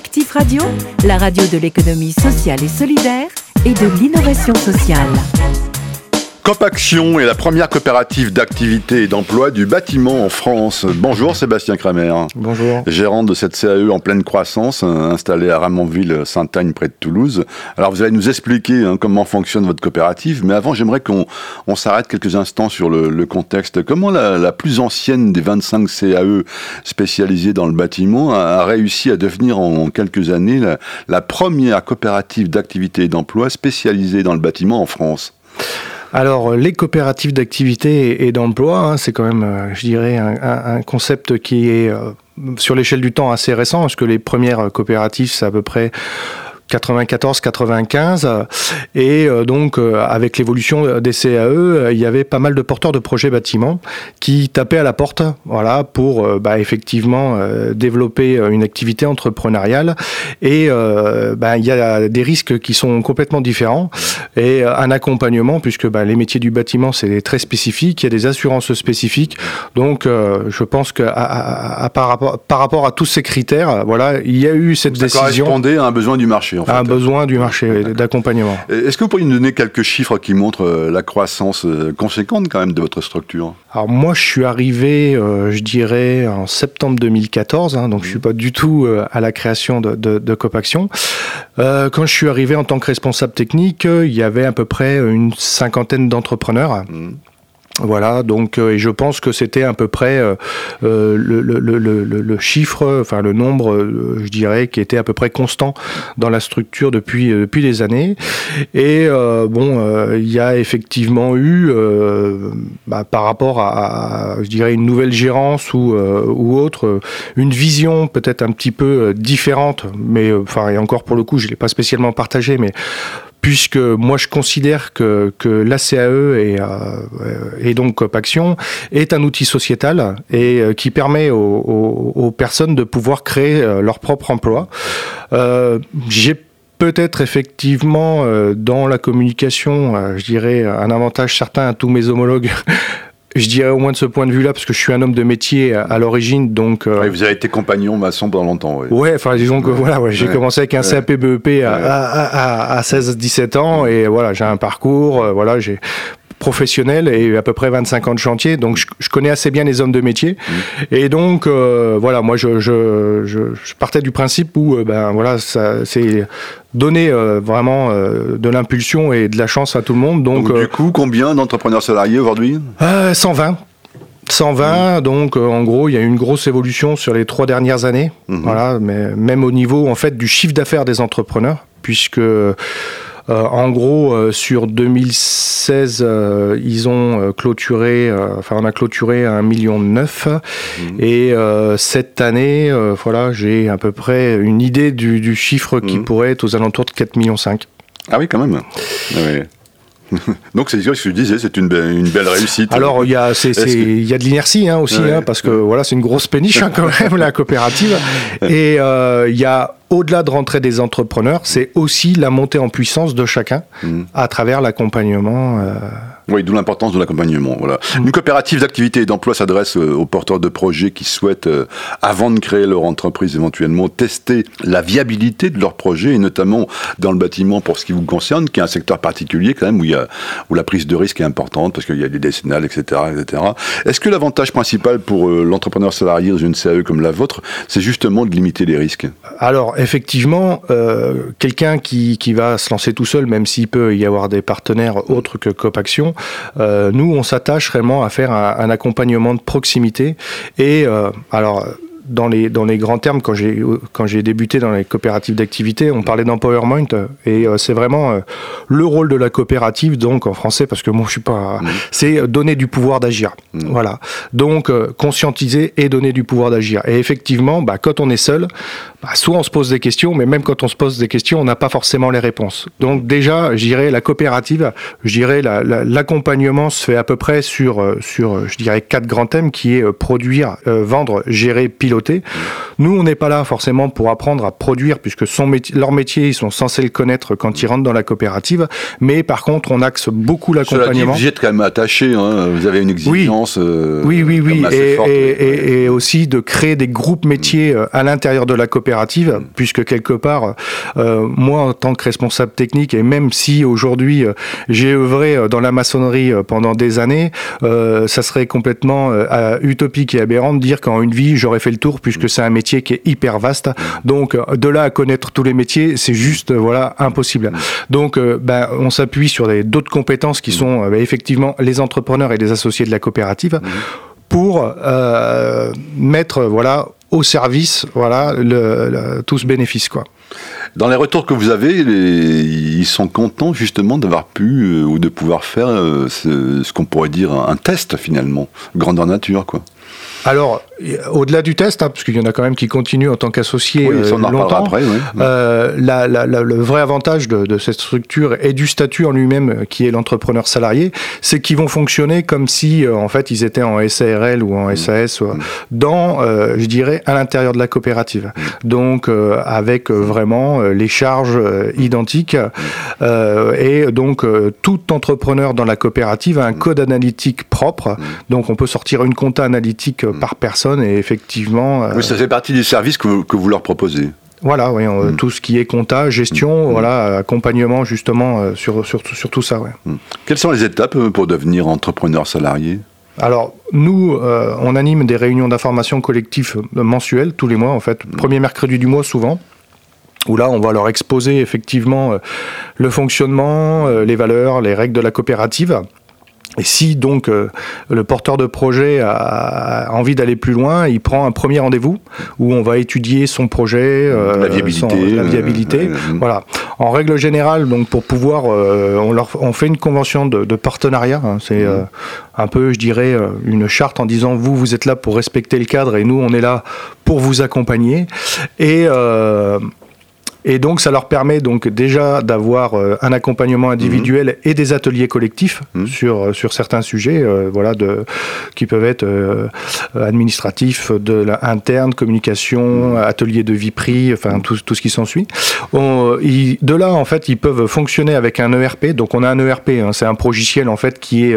Actif Radio, la radio de l'économie sociale et solidaire et de l'innovation sociale. Copaction est la première coopérative d'activité et d'emploi du bâtiment en France. Bonjour Sébastien Kramer. Bonjour. Gérant de cette CAE en pleine croissance, euh, installée à Ramonville-Sainte-Agne près de Toulouse. Alors vous allez nous expliquer hein, comment fonctionne votre coopérative, mais avant j'aimerais qu'on s'arrête quelques instants sur le, contexte. Comment la, plus ancienne des 25 CAE spécialisées dans le bâtiment a, réussi à devenir en, quelques années la, la première coopérative d'activité et d'emploi spécialisée dans le bâtiment en France? Alors, les coopératives d'activité et d'emploi, hein, c'est quand même, euh, je dirais, un, concept qui est euh, sur l'échelle du temps assez récent, parce que les premières coopératives, c'est à peu près 94-95 et euh, donc euh, avec l'évolution des CAE, euh, il y avait pas mal de porteurs de projets bâtiments qui tapaient à la porte, voilà, pour bah, effectivement développer une activité entrepreneuriale. Et bah, il y a des risques qui sont complètement différents. Et un accompagnement puisque bah, les métiers du bâtiment c'est très spécifique, il y a des assurances spécifiques, donc je pense que à, par, rapport, par rapport à tous ces critères, voilà, il y a eu cette décision. Ça correspondait à un besoin du marché un besoin du marché d'accompagnement. Est-ce que vous pourriez nous donner quelques chiffres qui montrent euh, la croissance euh, conséquente quand même de votre structure? Alors moi, je suis arrivé, euh, je dirais, en septembre 2014, hein, donc je suis pas du tout à la création de, de, Copaction. quand je suis arrivé en tant que responsable technique, il y avait à peu près une cinquantaine d'entrepreneurs. Mmh. Voilà, donc euh, et je pense que c'était à peu près euh, euh, le, chiffre, enfin le nombre, je dirais, qui était à peu près constant dans la structure depuis depuis des années. Et bon, il y a effectivement eu, bah, par rapport à, je dirais, une nouvelle gérance ou ou autre, une vision peut-être un petit peu différente, mais enfin et encore pour le coup, je l'ai pas spécialement partagé, mais puisque moi je considère que, que l'ACAE et, euh, et donc Copaction est un outil sociétal et euh, qui permet aux, personnes de pouvoir créer euh, leur propre emploi. Euh, J'ai peut-être effectivement dans la communication, je dirais, un avantage certain à tous mes homologues Je dirais au moins de ce point de vue-là, parce que je suis un homme de métier à, l'origine, donc. Euh... vous avez été compagnon maçon pendant longtemps. Oui. Ouais, enfin disons que voilà, ouais, j'ai commencé avec un CAP BEP à, à, à 16-17 ans et voilà, j'ai un parcours, euh, voilà, j'ai professionnel et à peu près 25 ans de chantier, donc je, connais assez bien les hommes de métier. Mmh. Et donc, euh, voilà, moi, je, je, je, partais du principe où, euh, ben voilà, c'est donner euh, vraiment de l'impulsion et de la chance à tout le monde. Donc, du coup, combien d'entrepreneurs salariés aujourd'hui? 120. 120, donc en gros, il y a eu une grosse évolution sur les trois dernières années. Mmh. Voilà, mais même au niveau en fait du chiffre d'affaires des entrepreneurs, puisque euh, en gros, euh, sur 2016, euh, ils ont clôturé, enfin on a clôturé un million neuf. Mhm. Et cette année, voilà, j'ai à peu près une idée du, chiffre qui mhm. pourrait être aux alentours de 4 millions 5. Ah oui, quand même. Ah Donc c'est ce que je disais, c'est une, une, belle réussite. Alors il y a, y a de l'inertie hein, aussi, hein, parce que voilà, c'est une grosse péniche hein, quand même la coopérative. Et il y a au-delà de rentrer des entrepreneurs, c'est aussi la montée en puissance de chacun mmh. à travers l'accompagnement. Euh, oui, d'où l'importance de l'accompagnement. Voilà. Mm. Une coopérative d'activité et d'emploi s'adresse euh, aux porteurs de projets qui souhaitent, euh, avant de créer leur entreprise éventuellement, tester la viabilité de leur projet, et notamment dans le bâtiment pour ce qui vous concerne, qui est un secteur particulier quand même où, il y a, où la prise de risque est importante, parce qu'il y a des décennales, etc. etc. Est-ce que l'avantage principal pour euh, l'entrepreneur salarié dans une CAE comme la vôtre, c'est justement de limiter les risques? Alors, effectivement, quelqu'un qui, qui va se lancer tout seul, même s'il peut y avoir des partenaires autres que Copaction, nous, on s'attache vraiment à faire un, accompagnement de proximité. Et euh, alors, dans les, dans les grands termes, quand j'ai, quand j'ai débuté dans les coopératives d'activité, on parlait d'empowerment et euh, c'est vraiment euh, le rôle de la coopérative, donc en français, parce que moi je suis pas. Mmh. C'est donner du pouvoir d'agir. Mmh. Voilà. Donc euh, conscientiser et donner du pouvoir d'agir. Et effectivement, bah, quand on est seul, bah, soit on se pose des questions, mais même quand on se pose des questions, on n'a pas forcément les réponses. Donc déjà, je dirais la coopérative, je dirais l'accompagnement se fait à peu près sur, sur je dirais, quatre grands thèmes qui est produire, vendre, gérer, piloter Nous, on n'est pas là forcément pour apprendre à produire, puisque son métier, leur métier, ils sont censés le connaître quand ils rentrent dans la coopérative. Mais par contre, on axe beaucoup l'accompagnement. Vous êtes quand même attaché, hein. vous avez une exigence. Oui, oui, oui. Et, et, et, aussi de créer des groupes métiers euh, à l'intérieur de la coopérative, mm. puisque quelque part, euh, moi, en tant que responsable technique, et même si aujourd'hui euh, j'ai œuvré dans la maçonnerie pendant des années, ça serait complètement utopique et aberrant de dire qu'en une vie, j'aurais fait le tour, puisque c'est un métier qui est hyper vaste. Donc, de là à connaître tous les métiers, c'est juste, voilà, impossible. Donc, ben, on s'appuie sur d'autres compétences qui sont ben, effectivement les entrepreneurs et les associés de la coopérative pour euh, mettre voilà au service voilà le, tout ce bénéfice quoi. Dans les retours que vous avez, ils sont contents justement d'avoir pu euh, ou de pouvoir faire euh, ce, ce qu'on pourrait dire un, test finalement, grandeur nature quoi. Alors, au-delà du test, hein, parce qu'il y en a quand même qui continuent en tant qu'associés oui, euh, longtemps, après, oui. euh, la, la, le vrai avantage de, de, cette structure et du statut en lui-même, euh, qui est l'entrepreneur salarié, c'est qu'ils vont fonctionner comme si, euh, en fait, ils étaient en SARL ou en SAS, mmh. dans, euh, je dirais, à l'intérieur de la coopérative. Mmh. Donc, avec vraiment les charges identiques. et donc, tout entrepreneur dans la coopérative a un code analytique propre. Donc, on peut sortir une compta analytique par personne et effectivement. Oui, ça fait partie du service que vous, que vous leur proposez. Voilà, oui, mm. tout ce qui est compta, gestion, mm. voilà, accompagnement justement euh, sur, sur, sur, tout ça. Ouais. Mm. Quelles sont les étapes euh, pour devenir entrepreneur salarié? Alors, nous, euh, on anime des réunions d'information collective mensuelles, tous les mois, en fait, premier mercredi du mois souvent où là, on va leur exposer effectivement le fonctionnement, les valeurs, les règles de la coopérative. Et si donc euh, le porteur de projet a, envie d'aller plus loin, il prend un premier rendez-vous où on va étudier son projet, euh, la viabilité, la viabilité. Euh, voilà. En règle générale, donc pour pouvoir, on, leur, on fait une convention de, de partenariat. Hein, c'est mmh. un peu, je dirais, une charte en disant vous, vous êtes là pour respecter le cadre et nous, on est là pour vous accompagner. Et et donc, ça leur permet donc déjà d'avoir euh, un accompagnement individuel mhm. et des ateliers collectifs mhm. sur, euh, sur certains sujets, euh, voilà, de, qui peuvent être administratifs, de interne, communication, mhm. ateliers de vie prix, enfin tout, tout ce qui s'ensuit. De là, en fait, ils peuvent fonctionner avec un ERP. Donc, on a un ERP, hein, c'est un progiciel en fait qui est,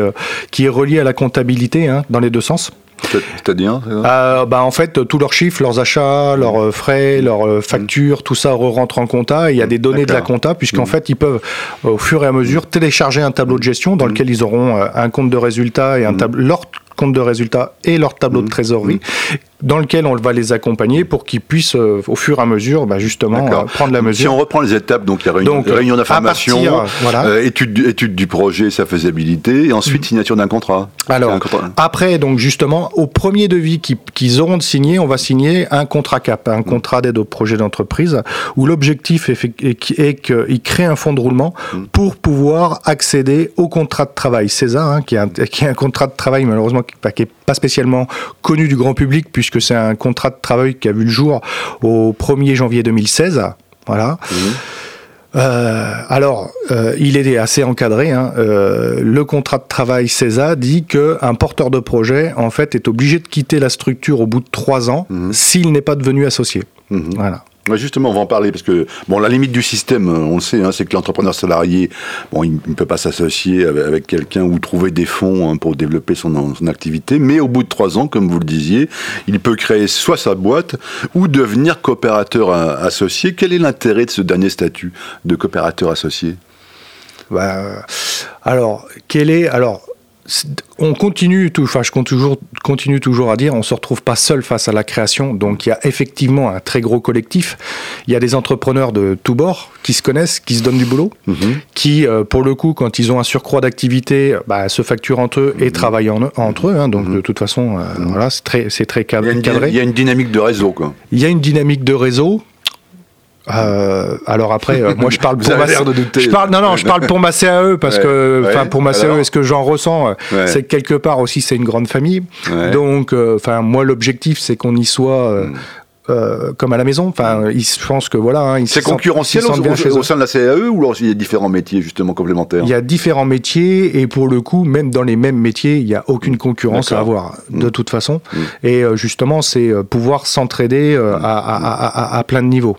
qui est relié à la comptabilité hein, dans les deux sens. C'est-à-dire euh, bah, En fait, tous leurs chiffres, leurs achats, leurs euh, frais, leurs euh, factures, tout ça rentre en compta. il y a des données de la compta, puisqu'en mmh. fait, ils peuvent, au fur et à mesure, télécharger un tableau de gestion dans mmh. lequel ils auront un compte de résultats et un mmh. tableau, leur compte de résultats et leur tableau de trésorerie dans lequel on va les accompagner pour qu'ils puissent, euh, au fur et à mesure, bah, justement, euh, prendre la mesure. Si on reprend les étapes, donc il y a réunion, réunion d'information, euh, étude, étude, du projet, sa faisabilité, et ensuite mm. signature d'un contrat. Alors, après, donc justement, au premier devis qu'ils auront de signer, on va signer un contrat CAP, un mm. contrat d'aide au projet d'entreprise, où l'objectif est, qu'ils créent un fonds de roulement mm. pour pouvoir accéder au contrat de travail César, hein, qui, est un, qui, est un, contrat de travail malheureusement qui n'est pas spécialement connu du grand public, puisque que c'est un contrat de travail qui a vu le jour au 1er janvier 2016. Voilà. Mmh. Euh, alors, euh, il est assez encadré. Hein. Euh, le contrat de travail CESA dit qu'un porteur de projet, en fait, est obligé de quitter la structure au bout de trois ans mmh. s'il n'est pas devenu associé. Mmh. Voilà justement, on va en parler parce que bon, la limite du système, on le sait, hein, c'est que l'entrepreneur salarié, bon, il ne peut pas s'associer avec, quelqu'un ou trouver des fonds hein, pour développer son, activité, mais au bout de trois ans, comme vous le disiez, il peut créer soit sa boîte ou devenir coopérateur associé. Quel est l'intérêt de ce dernier statut de coopérateur associé? Bah, Alors, quel est alors on continue, tout, enfin je toujours, continue toujours à dire, on se retrouve pas seul face à la création. Donc il y a effectivement un très gros collectif. Il y a des entrepreneurs de tous bords qui se connaissent, qui se donnent du boulot, mhm. qui euh, pour le coup, quand ils ont un surcroît d'activité, bah, se facturent entre eux et mhm. travaillent entre eux. Hein. donc mhm. de toute façon, euh, voilà, c'est très, c'est très cadré. Il y a une dynamique de réseau, quoi. Il y a une dynamique de réseau euh, alors après, euh, moi je parle pour ma je parle non non je parle pour ma CAE parce que enfin pour ma CAE, est-ce que j'en ressens, euh, c'est que quelque part aussi c'est une grande famille. Donc euh, enfin moi l'objectif c'est qu'on y soit mm. euh, comme à la maison. Enfin, je pense que voilà. Hein, se C'est sentent- concurrentiel se au, bien au- au sein de la CAE ou alors il y a différents métiers justement complémentaires? Il y a différents métiers et pour le coup, même dans les mêmes métiers, il n'y a aucune concurrence à avoir de Mm. toute façon. Mm. Et justement, c'est pouvoir s'entraider à, à- à- à- à plein de niveaux.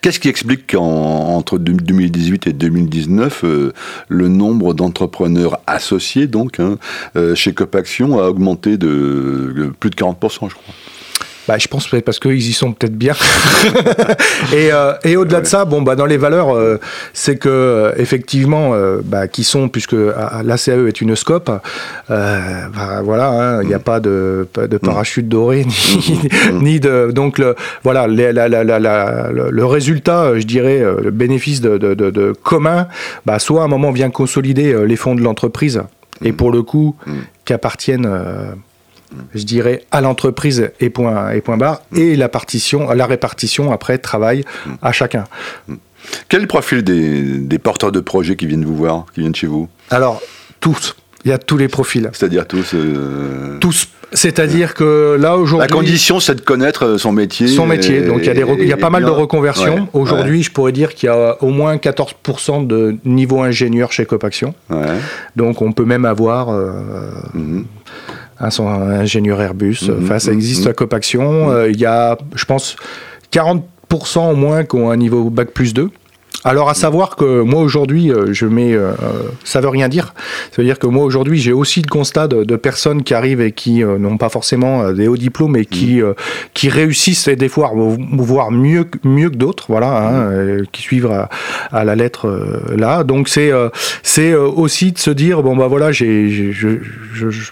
Qu'est-ce qui explique qu'entre 2018 et 2019, euh, le nombre d'entrepreneurs associés donc hein, euh, chez Copaction a augmenté de, de plus de 40%, je crois? Bah, je pense peut-être parce qu'ils y sont peut-être bien. et euh, et au-delà de ça, bon, bah, dans les valeurs, euh, c'est que euh, effectivement, euh, bah, qui sont, puisque ah, la CAE est une scope, bah, voilà, hein, il n'y a pas de, pas de parachute doré, ni, ni de. Donc, le, voilà, les- la- la- la- la- le, résultat, je dirais, le bénéfice de, de, de- de commun, bah, soit à un moment vient consolider les fonds de l'entreprise, et pour le coup, qu'appartiennent. euh, je dirais, à l'entreprise et point, et point barre, et la, partition, la répartition après travail à chacun. Quel est le profil des, des porteurs de projets qui viennent vous voir, qui viennent chez vous? Alors, tous, il y a tous les profils. C'est-à-dire tous euh, Tous. C'est-à-dire que là, La aujourd'hui. condition, c'est de connaître euh, son métier. Son métier. Donc il y a, des rec- il y a et- pas mal de reconversions. Ouais, Aujourd'hui, je pourrais dire qu'il y a au moins 14% de niveau ingénieur chez Copaction. ouais. Donc on peut même avoir euh, Mhm. Un, son- un ingénieur Airbus. Mhm, Enfin, ça mhm, existe mhm. à Copaction. Euh, Il y a, je pense, 40% au moins qui ont un niveau bac plus 2. Alors à savoir que moi aujourd'hui, euh, je mets, euh, euh, ça veut rien dire. Ça veut dire que moi aujourd'hui, j'ai aussi le constat de, de personnes qui arrivent et qui euh, n'ont pas forcément euh, des hauts diplômes et qui euh, qui réussissent et des fois voire mieux que- mieux que d'autres, voilà, hein, euh, qui suivent à, à la lettre euh, là. Donc c'est euh, c'est euh, aussi de se dire bon bah voilà, j'ai j'ai- je je,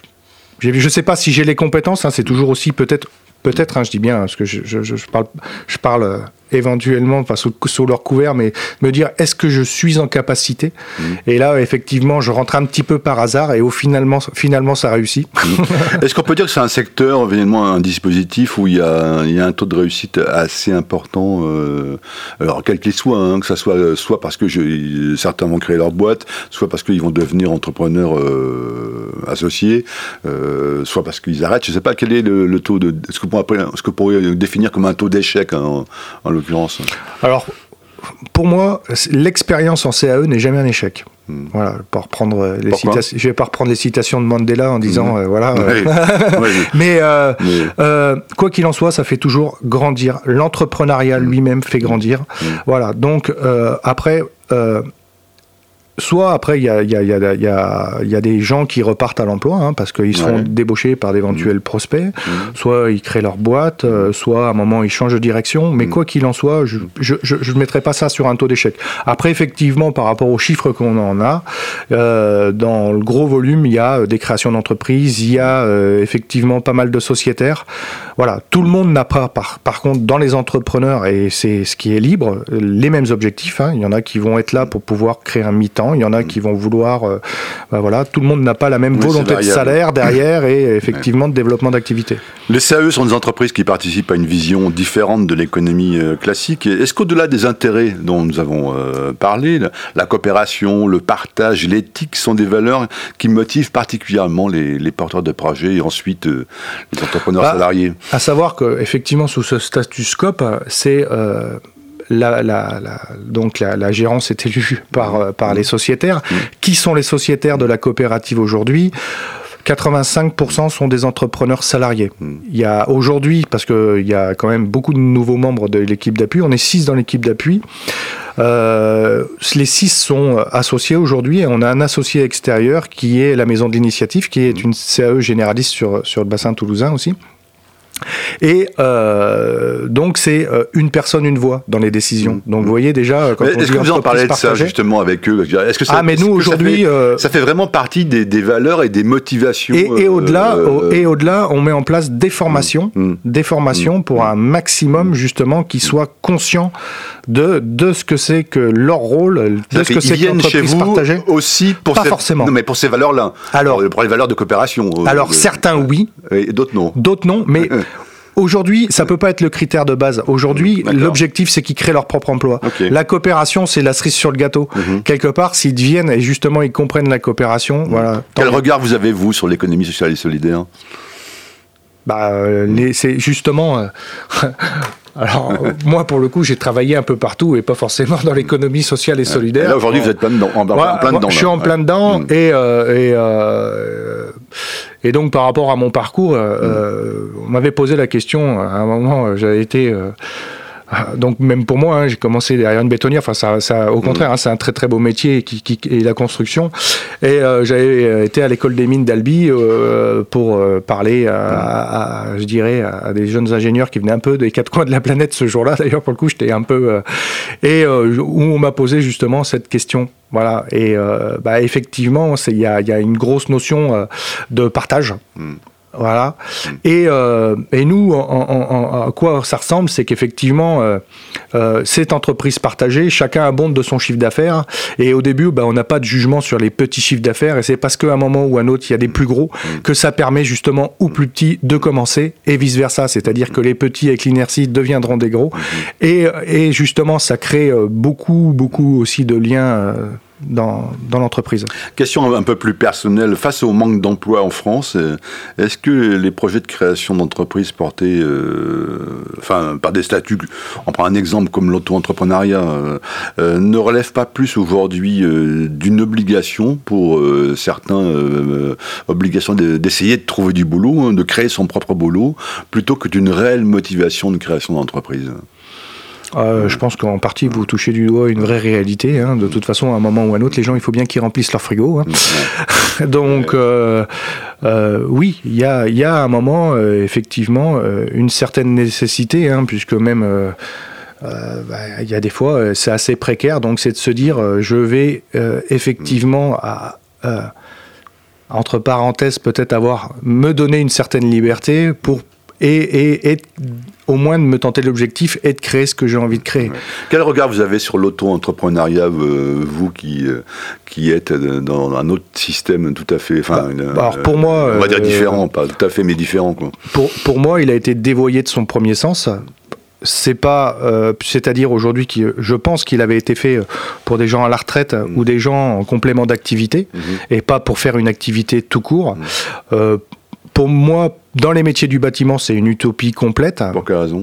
je, je sais pas si j'ai les compétences. hein, c'est toujours aussi peut-être peut-être, hein, je dis bien parce que je parle je parle euh, éventuellement enfin, sous, sous leur couvert, mais me dire est-ce que je suis en capacité? Et là, effectivement, je rentre un petit peu par hasard et au finalement, finalement, ça réussit. Est-ce qu'on peut dire que c'est un secteur, finalement, un dispositif où il y a, il y a un taux de réussite assez important, euh, alors quel qu'il soit, hein, que ça soit soit parce que je- certains vont créer leur boîte, soit parce qu'ils vont devenir entrepreneurs euh, associés, euh, soit parce qu'ils arrêtent. Je ne sais pas quel est le, le taux de, ce que pourriez, ce que pourriez définir comme un taux d'échec hein, en, en l'occurrence. Alors, pour moi, l'expérience en CAE n'est jamais un échec. Voilà, pour reprendre les citations, je vais pas reprendre les citations de Mandela en disant euh, voilà. euh, Oui, oui. Mais, euh, Mais- quoi qu'il en soit, ça fait toujours grandir. L'entrepreneuriat lui-même fait grandir. Voilà. Donc après. Soit après, il y a, y, a, y, a, y, a, il y a des gens qui repartent à l'emploi hein, parce qu'ils seront Ouais. débauchés par d'éventuels prospects. Soit ils créent leur boîte, euh, soit à un moment ils changent de direction. Mais quoi qu'il en soit, je ne mettrai pas ça sur un taux d'échec. Après, effectivement, par rapport aux chiffres qu'on en a, euh, dans le gros volume, il y a euh, des créations d'entreprises, il y a euh, effectivement pas mal de sociétaires. Voilà, tout le monde n'a pas, par, par contre, dans les entrepreneurs, et c'est ce qui est libre, les mêmes objectifs. hein. Il y en a qui vont être là pour pouvoir créer un mi-temps, il y en a qui vont vouloir... euh, bah voilà, tout le monde n'a pas la même Oui, volonté de salaire derrière et effectivement de développement d'activité. Les CAE sont des entreprises qui participent à une vision différente de l'économie euh, classique. Est-ce qu'au-delà des intérêts dont nous avons euh, parlé, la, coopération, le partage, l'éthique sont des valeurs qui motivent particulièrement les, les porteurs de projets et ensuite euh, les entrepreneurs Bah, salariés? À savoir que effectivement sous ce statut scope, c'est euh, la, la- la- donc la, la gérance est élue par, euh, par les sociétaires. Qui sont les sociétaires de la coopérative aujourd'hui? 85% sont des entrepreneurs salariés. Il y a aujourd'hui, parce qu'il y a quand même beaucoup de nouveaux membres de l'équipe d'appui, on est 6 dans l'équipe d'appui. Euh, les six sont associés aujourd'hui et on a un associé extérieur qui est la Maison de l'Initiative, qui est une CAE généraliste sur, sur le bassin toulousain aussi. Et euh, donc c'est euh, une personne, une voix dans les décisions. Donc vous voyez déjà, euh, quand Est-ce que vous en parlez de ça justement avec eux? Est-ce que ça, Ah, mais nous, ça aujourd'hui, euh, ça fait vraiment partie des, des valeurs et des motivations. Et, et au-delà, euh, au- et au-delà, on met en place des formations, Mm. des formations pour un maximum justement qui soient conscients de de ce que c'est que leur rôle, de ce que c'est que chez vous partagée. aussi pour Pas ces, forcément. Non, mais pour ces valeurs-là. Alors- pour, les valeurs de coopération. Alors certains oui, et d'autres non. d'autres non, mais Aujourd'hui, ça peut pas être le critère de base. Aujourd'hui, l'objectif, c'est qu'ils créent leur propre emploi. La coopération, c'est la cerise sur le gâteau. Mhm. Quelque part, s'ils deviennent et justement ils comprennent la coopération, voilà. tant Quel regard vous avez, vous, sur l'économie sociale et solidaire? Bah, c'est justement. Alors, moi, pour le coup, j'ai travaillé un peu partout et pas forcément dans l'économie sociale et solidaire. là, aujourd'hui, vous êtes plein dedans. En, plein dedans je suis en plein dedans. Mm. Et, et, et, donc, par rapport à mon parcours, mm. on m'avait posé la question, à un moment, j'avais été donc même pour moi, hein, j'ai commencé derrière une bétonnière. Enfin, ça, ça au contraire, hein, c'est un très très beau métier qui, qui est la construction. Et euh, j'avais euh, été à l'école des mines d'Albi euh, pour euh, parler à, à, je dirais, à des jeunes ingénieurs qui venaient un peu des quatre coins de la planète ce jour-là. D'ailleurs, pour le coup, j'étais un peu et où on m'a posé justement cette question. Voilà. Et bah, effectivement, il y a, y a, une grosse notion de partage. Mm. Voilà. Mm. Et, euh, et, nous, en, à quoi ça ressemble, c'est qu'effectivement, euh, euh, cette entreprise partagée, chacun abonde de son chiffre d'affaires. Et au début, bah, on n'a pas de jugement sur les petits chiffres d'affaires. Et c'est parce qu'à un moment ou à un autre, il y a des plus gros, mm. que ça permet justement aux plus petits de commencer et vice-versa. C'est-à-dire que les petits avec l'inertie deviendront des gros. Mm-hmm. Et, et, justement, ça crée beaucoup, beaucoup aussi de liens dans, l'entreprise. Question un peu plus personnelle, face au manque d'emploi en France, euh, est-ce que les projets de création d'entreprises portés euh, enfin, par des statuts, on prend un exemple comme l'auto-entrepreneuriat, euh, ne relèvent pas plus aujourd'hui d'une obligation pour certains, obligation d'essayer de trouver du boulot, hein, de créer son propre boulot, plutôt que d'une réelle motivation de création d'entreprise? Euh, je pense qu'en partie, vous touchez du doigt une vraie réalité. Hein. De toute façon, à un moment ou à un autre, les gens, il faut bien qu'ils remplissent leur frigo. Hein. Donc, euh, euh, oui, il y a, y a, un moment, effectivement, une certaine nécessité, hein, puisque même... Bah, il y a des fois, c'est assez précaire, donc c'est de se dire, je vais effectivement, à, entre parenthèses, peut-être avoir, me donner une certaine liberté pour et, et, au moins de me tenter l'objectif et de créer ce que j'ai envie de créer. Quel regard vous avez sur l'auto-entrepreneuriat, euh, vous qui, euh, qui êtes dans un autre système tout à fait. Enfin, bah, alors pour moi. On va dire euh, différent, pas tout à fait, mais différent. Quoi. Pour, pour moi, il a été dévoyé de son premier sens c'est pas, c'est-à-dire aujourd'hui, je pense qu'il avait été fait pour des gens à la retraite mmh. ou des gens en complément d'activité mmh. et pas pour faire une activité tout court. Mmh. pour moi, dans les métiers du bâtiment, c'est une utopie complète. Pour quelle raison?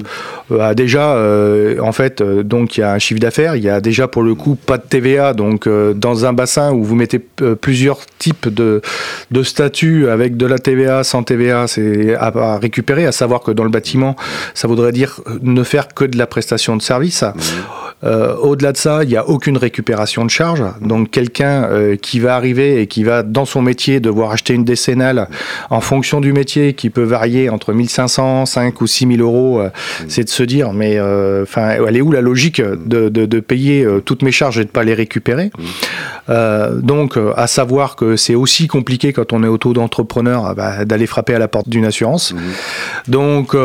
Euh, Déjà, euh, en fait, euh, donc il y a un chiffre d'affaires, il y a déjà pour le coup pas de TVA. Donc, dans un bassin où vous mettez plusieurs types de, de statuts avec de la TVA, sans TVA, c'est à, récupérer. À savoir que dans le bâtiment, ça voudrait dire ne faire que de la prestation de service. Mmh. Au-delà de ça, il n'y a aucune récupération de charge. Donc, quelqu'un qui va arriver et qui va, dans son métier, devoir acheter une décennale en fonction du métier, qui peut varier entre 1500, 5 ou 6000 euros, euh, mmh. c'est de se dire, mais euh, enfin, elle est où la logique de, de, payer euh, toutes mes charges et de pas les récupérer? Mmh. Donc, à savoir que c'est aussi compliqué quand on est auto-entrepreneur bah, d'aller frapper à la porte d'une assurance. Mmh. Donc,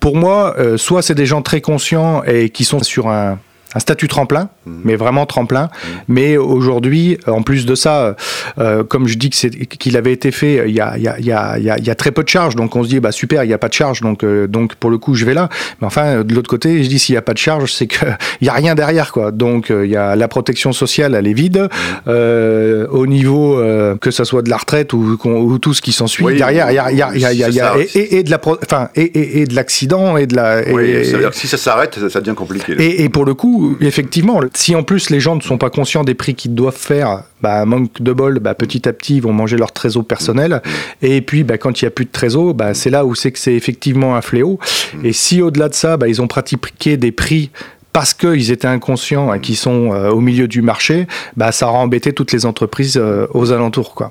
pour moi, soit c'est des gens très conscients et qui sont sur un, un statut tremplin. Mais vraiment tremplin. Mhm. Mais aujourd'hui, en plus de ça, euh, comme je dis que c'est qu'il avait été fait, il y, a, il, y a, il, y a, il y a, très peu de charges. Donc on se dit, bah super, il n'y a pas de charge, donc, euh, donc pour le coup, je vais là. Mais enfin, de l'autre côté, je dis, s'il n'y a pas de charge, c'est qu'il n'y a rien derrière. quoi. Donc il y a la protection sociale, elle est vide. Mhm. Euh, au niveau, que ce soit de la retraite ou, ou tout ce qui s'ensuit, derrière, il y a, il y il y il y et, de la, enfin, et, et, de l'accident et de la. oui, ça veut dire que si ça s'arrête, ça, ça devient compliqué. Et, et pour le coup, effectivement, si en plus les gens ne sont pas conscients des prix qu'ils doivent faire, bah, manque de bol, bah, petit à petit, ils vont manger leur trésor personnel. Et puis, bah, quand il n'y a plus de trésor, bah, c'est là où c'est que c'est effectivement un fléau. Et si au-delà de ça, bah, ils ont pratiqué des prix parce qu'ils étaient inconscients et qu'ils sont euh, au milieu du marché, bah, ça aura embêté toutes les entreprises euh, aux alentours. Quoi.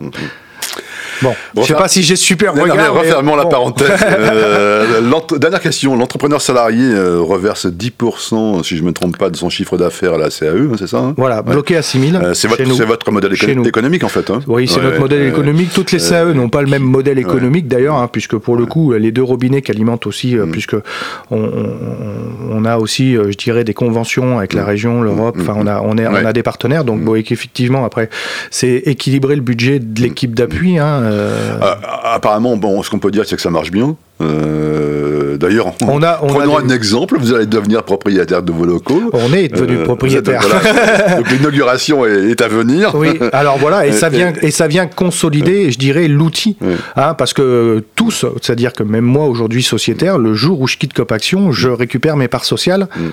Bon, je ne sais pas si j'ai super regard. refermons la parenthèse. Euh, dernière question. L'entrepreneur salarié euh, reverse 10%, si je ne me trompe pas, de son chiffre d'affaires à la CAE, hein, c'est ça hein? Voilà, bloqué à 6 000. Euh, c'est votre, modèle économique, en fait. Hein? Oui, c'est notre modèle économique. Toutes les CAE n'ont pas le même modèle économique, d'ailleurs, puisque pour le coup, les deux robinets qui alimentent aussi, mm. puisque on, a aussi, je dirais, des conventions avec la mm. région, l'Europe, mm. enfin, on, a, on, est, on a des partenaires. Donc, bon, effectivement, après, c'est équilibrer le budget de l'équipe d'appui. Hein, euh, apparemment, bon, ce qu'on peut dire, c'est que ça marche bien. Euh, D'ailleurs, on a, on prenons un exemple, vous allez devenir propriétaire de vos locaux. On est devenu euh, propriétaire. donc l'inauguration est, à venir. Oui, alors voilà, et ça vient, et ça vient consolider, je dirais, l'outil. Hein, parce que tous, c'est-à-dire que même moi aujourd'hui sociétaire, le jour où je quitte Copaction, je récupère mes parts sociales. Mm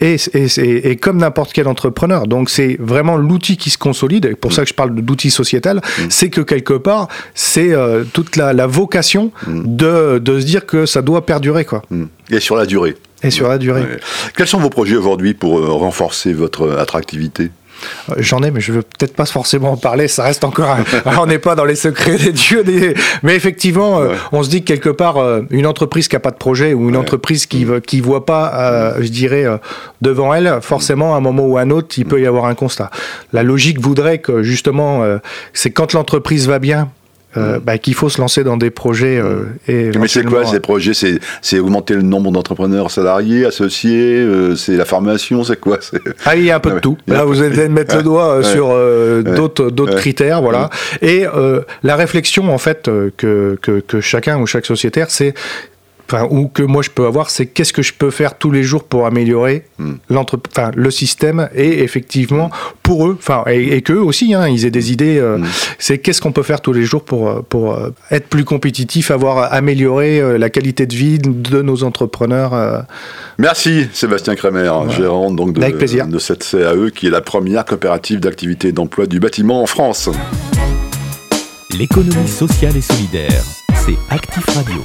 et, et, et, comme n'importe quel entrepreneur. Donc c'est vraiment l'outil qui se consolide, et pour ça que je parle d'outil sociétal, mm. c'est que quelque part, c'est euh, toute la, la vocation mm. de, de, se dire que ça doit perdurer. Quoi. Mm. Et sur la durée. Et sur la durée. Quels sont vos projets aujourd'hui pour euh, renforcer votre attractivité? euh, j'en ai, mais je veux peut-être pas forcément en parler. Ça reste encore. on n'est pas dans les secrets des dieux. Mais effectivement, euh, on se dit que quelque part, euh, une entreprise qui a pas de projet ou une entreprise qui ne qui voit pas, je dirais, devant elle, forcément, à un moment ou à un autre, il peut y avoir un constat. La logique voudrait que justement, c'est quand l'entreprise va bien, euh, bah, qu'il faut se lancer dans des projets. Euh, et Mais c'est quoi ces projets? C'est augmenter le nombre d'entrepreneurs salariés, associés euh, C'est la formation C'est quoi? Ah, il y a un peu de tout. Là, vous allez mettre le doigt sur d'autres d'autres critères, voilà. Et la réflexion, en fait, que, que, que chacun ou chaque sociétaire, c'est ou que moi je peux avoir, c'est qu'est-ce que je peux faire tous les jours pour améliorer hmm. le système et effectivement pour eux, enfin et, et qu'eux aussi, hein, ils aient des idées. Euh, hmm. C'est qu'est-ce qu'on peut faire tous les jours pour euh, pour euh, être plus compétitif, avoir amélioré la qualité de vie de nos entrepreneurs. Merci Sébastien Kremer, gérant donc de, de cette CAE qui est la première coopérative d'activité d'emploi du bâtiment en France. L'économie sociale et solidaire, c'est Actif Radio.